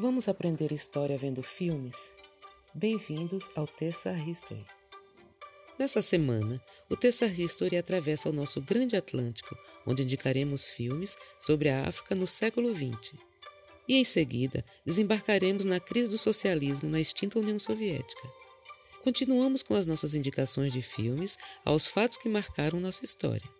Vamos aprender história vendo filmes? Bem-vindos ao Terça History. Nessa semana, o Terça History atravessa o nosso grande Atlântico, onde indicaremos filmes sobre a África no século XX. E em seguida, desembarcaremos na crise do socialismo na extinta União Soviética. Continuamos com as nossas indicações de filmes aos fatos que marcaram nossa história.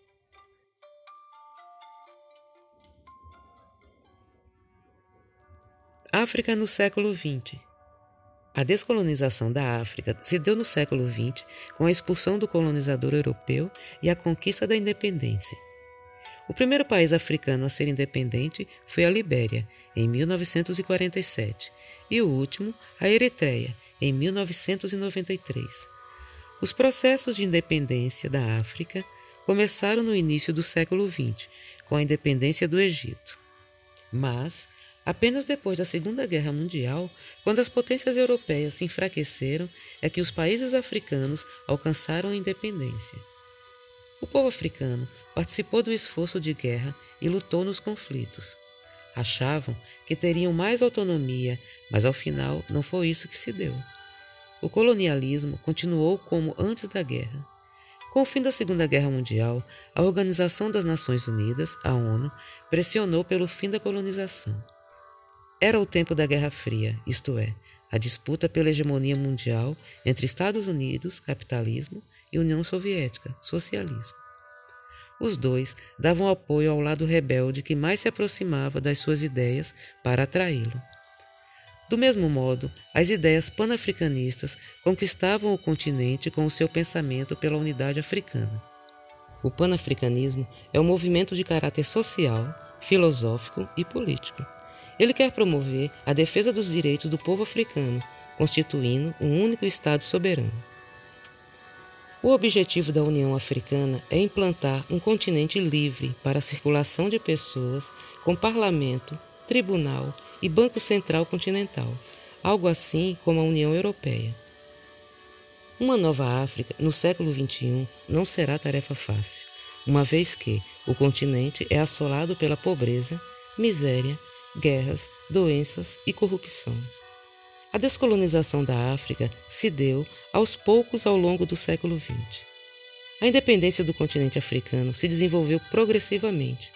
África no século XX. A descolonização da África se deu no século XX com a expulsão do colonizador europeu e a conquista da independência. O primeiro país africano a ser independente foi a Libéria, em 1947, e o último, a Eritreia, em 1993. Os processos de independência da África começaram no início do século XX, com a independência do Egito. Mas Apenas depois da Segunda Guerra Mundial, quando as potências europeias se enfraqueceram, é que os países africanos alcançaram a independência. O povo africano participou do esforço de guerra e lutou nos conflitos. Achavam que teriam mais autonomia, mas ao final não foi isso que se deu. O colonialismo continuou como antes da guerra. Com o fim da Segunda Guerra Mundial, a Organização das Nações Unidas, a ONU, pressionou pelo fim da colonização. Era o tempo da Guerra Fria, isto é, a disputa pela hegemonia mundial entre Estados Unidos, capitalismo, e União Soviética, socialismo. Os dois davam apoio ao lado rebelde que mais se aproximava das suas ideias para atraí-lo. Do mesmo modo, as ideias panafricanistas conquistavam o continente com o seu pensamento pela unidade africana. O panafricanismo é um movimento de caráter social, filosófico e político ele quer promover a defesa dos direitos do povo africano, constituindo um único Estado soberano. O objetivo da União Africana é implantar um continente livre para a circulação de pessoas, com parlamento, tribunal e Banco Central Continental, algo assim como a União Europeia. Uma nova África no século XXI não será tarefa fácil, uma vez que o continente é assolado pela pobreza, miséria guerras, doenças e corrupção. A descolonização da África se deu aos poucos ao longo do século XX. A independência do continente africano se desenvolveu progressivamente.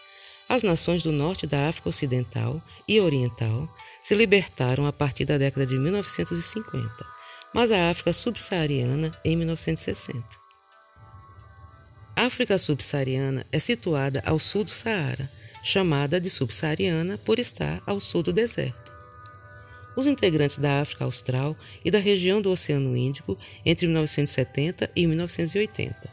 As nações do norte da África Ocidental e Oriental se libertaram a partir da década de 1950, mas a África subsaariana em 1960. A África subsaariana é situada ao sul do Saara, chamada de subsaariana por estar ao sul do deserto. Os integrantes da África Austral e da região do Oceano Índico entre 1970 e 1980.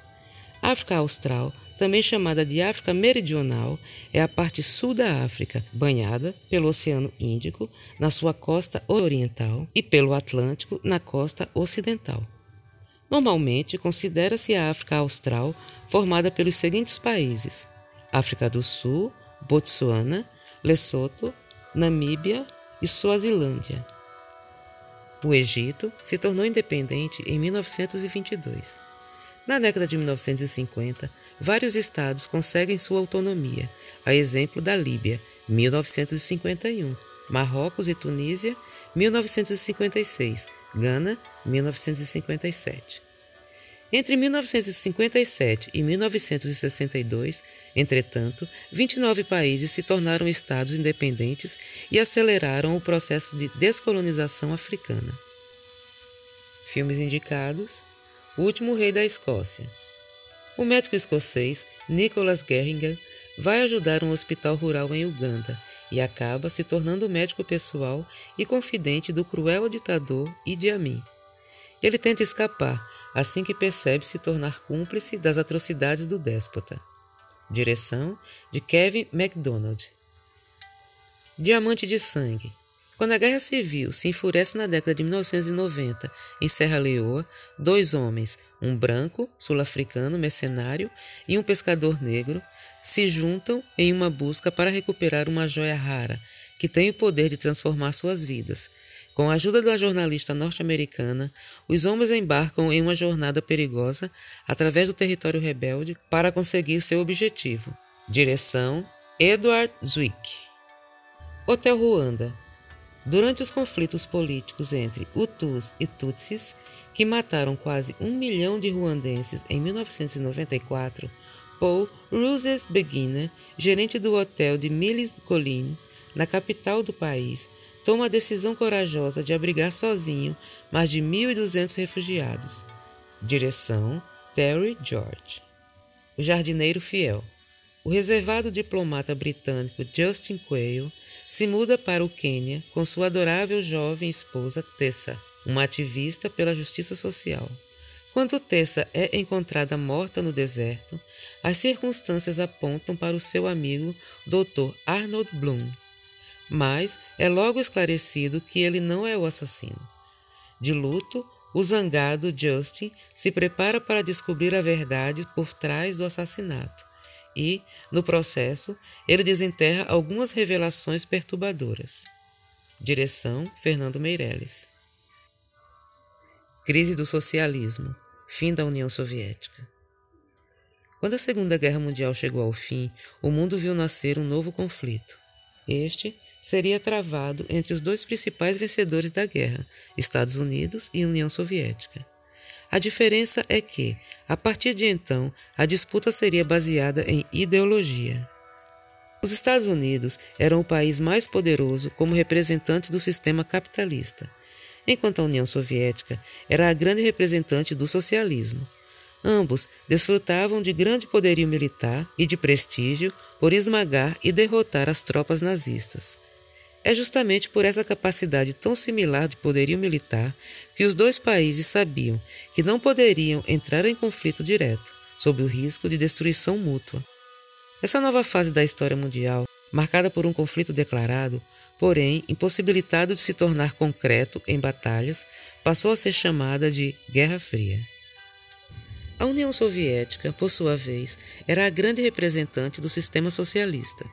A África Austral, também chamada de África Meridional, é a parte sul da África, banhada pelo Oceano Índico na sua costa oriental e pelo Atlântico na costa ocidental. Normalmente, considera-se a África Austral formada pelos seguintes países: África do Sul, Botsuana, Lesoto, Namíbia e Suazilândia. O Egito se tornou independente em 1922. Na década de 1950, vários estados conseguem sua autonomia, a exemplo da Líbia, 1951, Marrocos e Tunísia, 1956, Gana, 1957. Entre 1957 e 1962, entretanto, 29 países se tornaram estados independentes e aceleraram o processo de descolonização africana. Filmes indicados: O Último Rei da Escócia. O médico escocês Nicholas Gehringer vai ajudar um hospital rural em Uganda e acaba se tornando médico pessoal e confidente do cruel ditador Idi Amin. Ele tenta escapar, assim que percebe se tornar cúmplice das atrocidades do déspota. Direção de Kevin MacDonald. Diamante de Sangue. Quando a Guerra Civil se enfurece na década de 1990 em Serra Leoa, dois homens, um branco, sul-africano, mercenário e um pescador negro, se juntam em uma busca para recuperar uma joia rara que tem o poder de transformar suas vidas com a ajuda da jornalista norte-americana, os homens embarcam em uma jornada perigosa através do território rebelde para conseguir seu objetivo. Direção: Edward Zwick. Hotel Ruanda. Durante os conflitos políticos entre Hutus e Tutsis, que mataram quase um milhão de ruandenses em 1994, Paul Roses Beguina, gerente do hotel de Millis Colline, na capital do país, toma a decisão corajosa de abrigar sozinho mais de 1.200 refugiados. Direção: Terry George. O jardineiro fiel. O reservado diplomata britânico Justin Quayle se muda para o Quênia com sua adorável jovem esposa Tessa, uma ativista pela justiça social. Quando Tessa é encontrada morta no deserto, as circunstâncias apontam para o seu amigo Dr. Arnold Bloom, mas é logo esclarecido que ele não é o assassino. De luto, o zangado Justin se prepara para descobrir a verdade por trás do assassinato e, no processo, ele desenterra algumas revelações perturbadoras. Direção: Fernando Meirelles. Crise do socialismo. Fim da União Soviética. Quando a Segunda Guerra Mundial chegou ao fim, o mundo viu nascer um novo conflito. Este seria travado entre os dois principais vencedores da guerra, Estados Unidos e União Soviética. A diferença é que, a partir de então, a disputa seria baseada em ideologia. Os Estados Unidos eram o país mais poderoso como representante do sistema capitalista, enquanto a União Soviética era a grande representante do socialismo. Ambos desfrutavam de grande poderio militar e de prestígio por esmagar e derrotar as tropas nazistas. É justamente por essa capacidade tão similar de poderio militar que os dois países sabiam que não poderiam entrar em conflito direto, sob o risco de destruição mútua. Essa nova fase da história mundial, marcada por um conflito declarado, porém impossibilitado de se tornar concreto em batalhas, passou a ser chamada de Guerra Fria. A União Soviética, por sua vez, era a grande representante do sistema socialista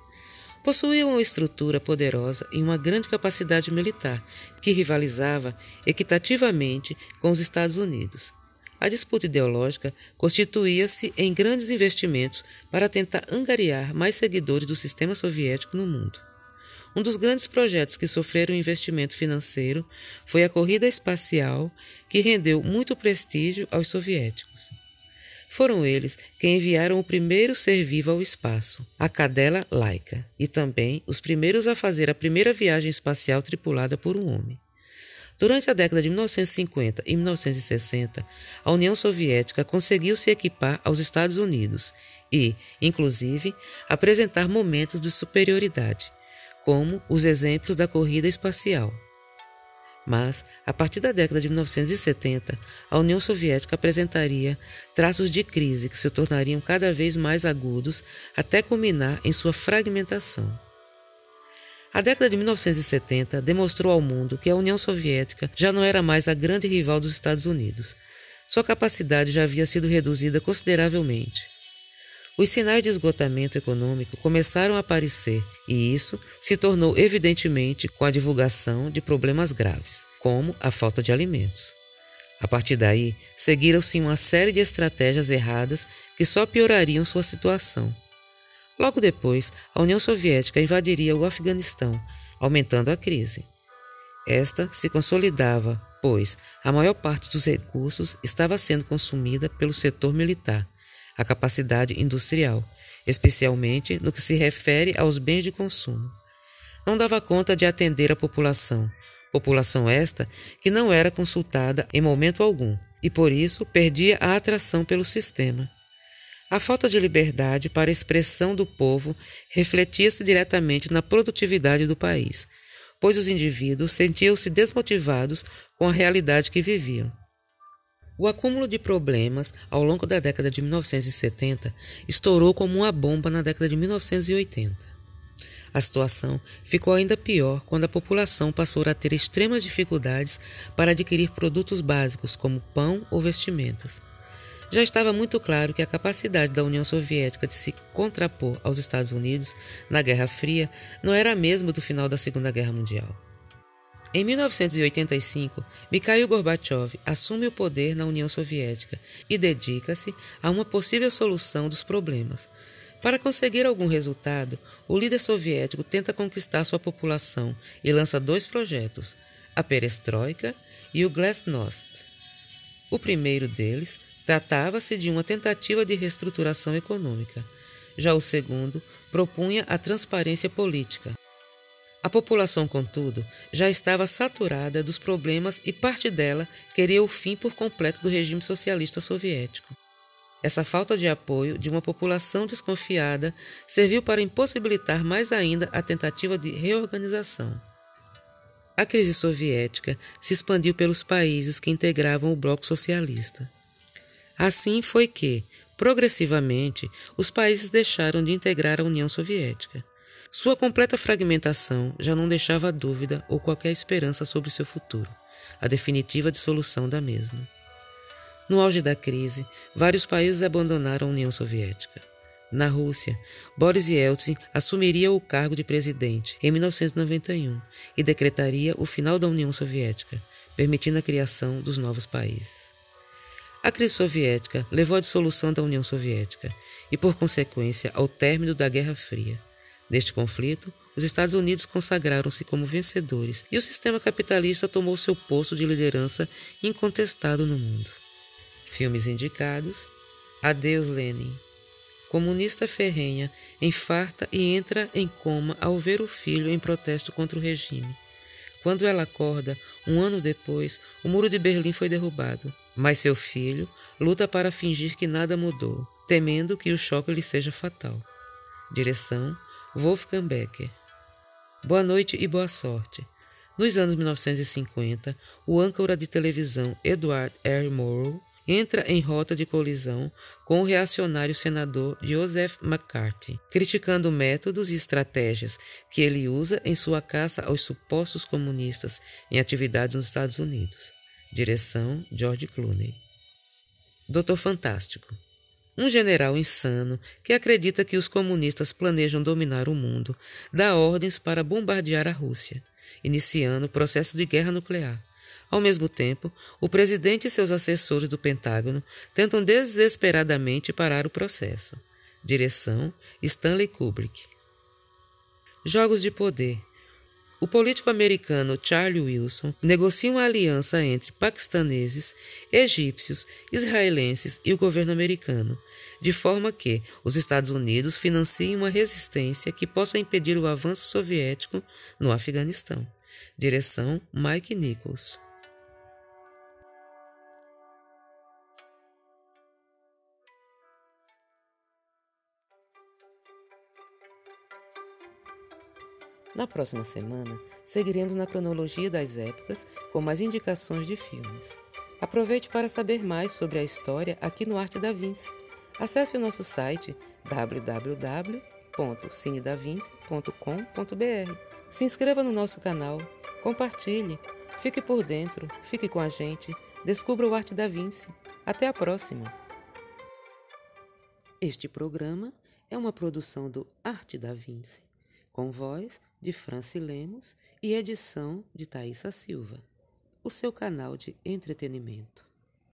possuía uma estrutura poderosa e uma grande capacidade militar, que rivalizava equitativamente com os Estados Unidos. A disputa ideológica constituía-se em grandes investimentos para tentar angariar mais seguidores do sistema soviético no mundo. Um dos grandes projetos que sofreram investimento financeiro foi a corrida espacial, que rendeu muito prestígio aos soviéticos. Foram eles quem enviaram o primeiro ser vivo ao espaço, a cadela Laika, e também os primeiros a fazer a primeira viagem espacial tripulada por um homem. Durante a década de 1950 e 1960, a União Soviética conseguiu se equipar aos Estados Unidos e, inclusive, apresentar momentos de superioridade, como os exemplos da corrida espacial. Mas, a partir da década de 1970, a União Soviética apresentaria traços de crise que se tornariam cada vez mais agudos até culminar em sua fragmentação. A década de 1970 demonstrou ao mundo que a União Soviética já não era mais a grande rival dos Estados Unidos. Sua capacidade já havia sido reduzida consideravelmente. Os sinais de esgotamento econômico começaram a aparecer e isso se tornou evidentemente com a divulgação de problemas graves, como a falta de alimentos. A partir daí, seguiram-se uma série de estratégias erradas que só piorariam sua situação. Logo depois, a União Soviética invadiria o Afeganistão, aumentando a crise. Esta se consolidava, pois a maior parte dos recursos estava sendo consumida pelo setor militar, a capacidade industrial, especialmente no que se refere aos bens de consumo. Não dava conta de atender a população, população esta que não era consultada em momento algum e por isso perdia a atração pelo sistema. A falta de liberdade para a expressão do povo refletia-se diretamente na produtividade do país, pois os indivíduos sentiam-se desmotivados com a realidade que viviam. O acúmulo de problemas ao longo da década de 1970 estourou como uma bomba na década de 1980. A situação ficou ainda pior quando a população passou a ter extremas dificuldades para adquirir produtos básicos como pão ou vestimentas. Já estava muito claro que a capacidade da União Soviética de se contrapor aos Estados Unidos na Guerra Fria não era a mesma do final da Segunda Guerra Mundial. Em 1985, Mikhail Gorbachev assume o poder na União Soviética e dedica-se a uma possível solução dos problemas, Para conseguir algum resultado, o líder soviético tenta conquistar sua população e lança dois projetos, a Perestroika e o Glasnost. O primeiro deles tratava-se de uma tentativa de reestruturação econômica. Já o segundo propunha a transparência política. A população, contudo, já estava saturada dos problemas e parte dela queria o fim por completo do regime socialista soviético. Essa falta de apoio de uma população desconfiada serviu para impossibilitar mais ainda a tentativa de reorganização. A crise soviética se expandiu pelos países que integravam o bloco socialista. Assim foi que, progressivamente, os países deixaram de integrar a União Soviética. Sua completa fragmentação já não deixava dúvida ou qualquer esperança sobre seu futuro, a definitiva dissolução da mesma. No auge da crise, vários países abandonaram a União Soviética. Na Rússia, Boris Yeltsin assumiria o cargo de presidente em 1991 e decretaria o final da União Soviética, permitindo a criação dos novos países. A crise soviética levou à dissolução da União Soviética e, por consequência, ao término da Guerra Fria. Neste conflito, os Estados Unidos consagraram-se como vencedores e o sistema capitalista tomou seu posto de liderança incontestado no mundo. Filmes indicados: Adeus Lenin. Comunista ferrenha infarta e entra em coma ao ver o filho em protesto contra o regime. Quando ela acorda, um ano depois, o muro de Berlim foi derrubado, mas seu filho luta para fingir que nada mudou, temendo que o choque lhe seja fatal. Direção: Wolfgang Becker. Boa noite e boa sorte. Nos anos 1950, o âncora de televisão Edward R. Morrow entra em rota de colisão com o reacionário senador Joseph McCarthy, criticando métodos e estratégias que ele usa em sua caça aos supostos comunistas em atividades nos Estados Unidos. Direção George Clooney. Doutor Fantástico. Um general insano que acredita que os comunistas planejam dominar o mundo dá ordens para bombardear a Rússia, iniciando o processo de guerra nuclear. Ao mesmo tempo, o presidente e seus assessores do Pentágono tentam desesperadamente parar o processo. Direção: Stanley Kubrick. Jogos de poder. O político americano Charlie Wilson negocia uma aliança entre paquistaneses, egípcios, israelenses e o governo americano, de forma que os Estados Unidos financiem uma resistência que possa impedir o avanço soviético no Afeganistão. Direção: Mike Nichols. Na próxima semana, seguiremos na cronologia das épocas com mais indicações de filmes. Aproveite para saber mais sobre a história aqui no Arte da Vinci. Acesse o nosso site www.cinedavinci.com.br. Se inscreva no nosso canal, compartilhe, fique por dentro, fique com a gente, descubra o Arte da Vinci. Até a próxima! Este programa é uma produção do Arte da Vinci, com voz de Franci Lemos e edição de Thaisa Silva, o seu canal de entretenimento.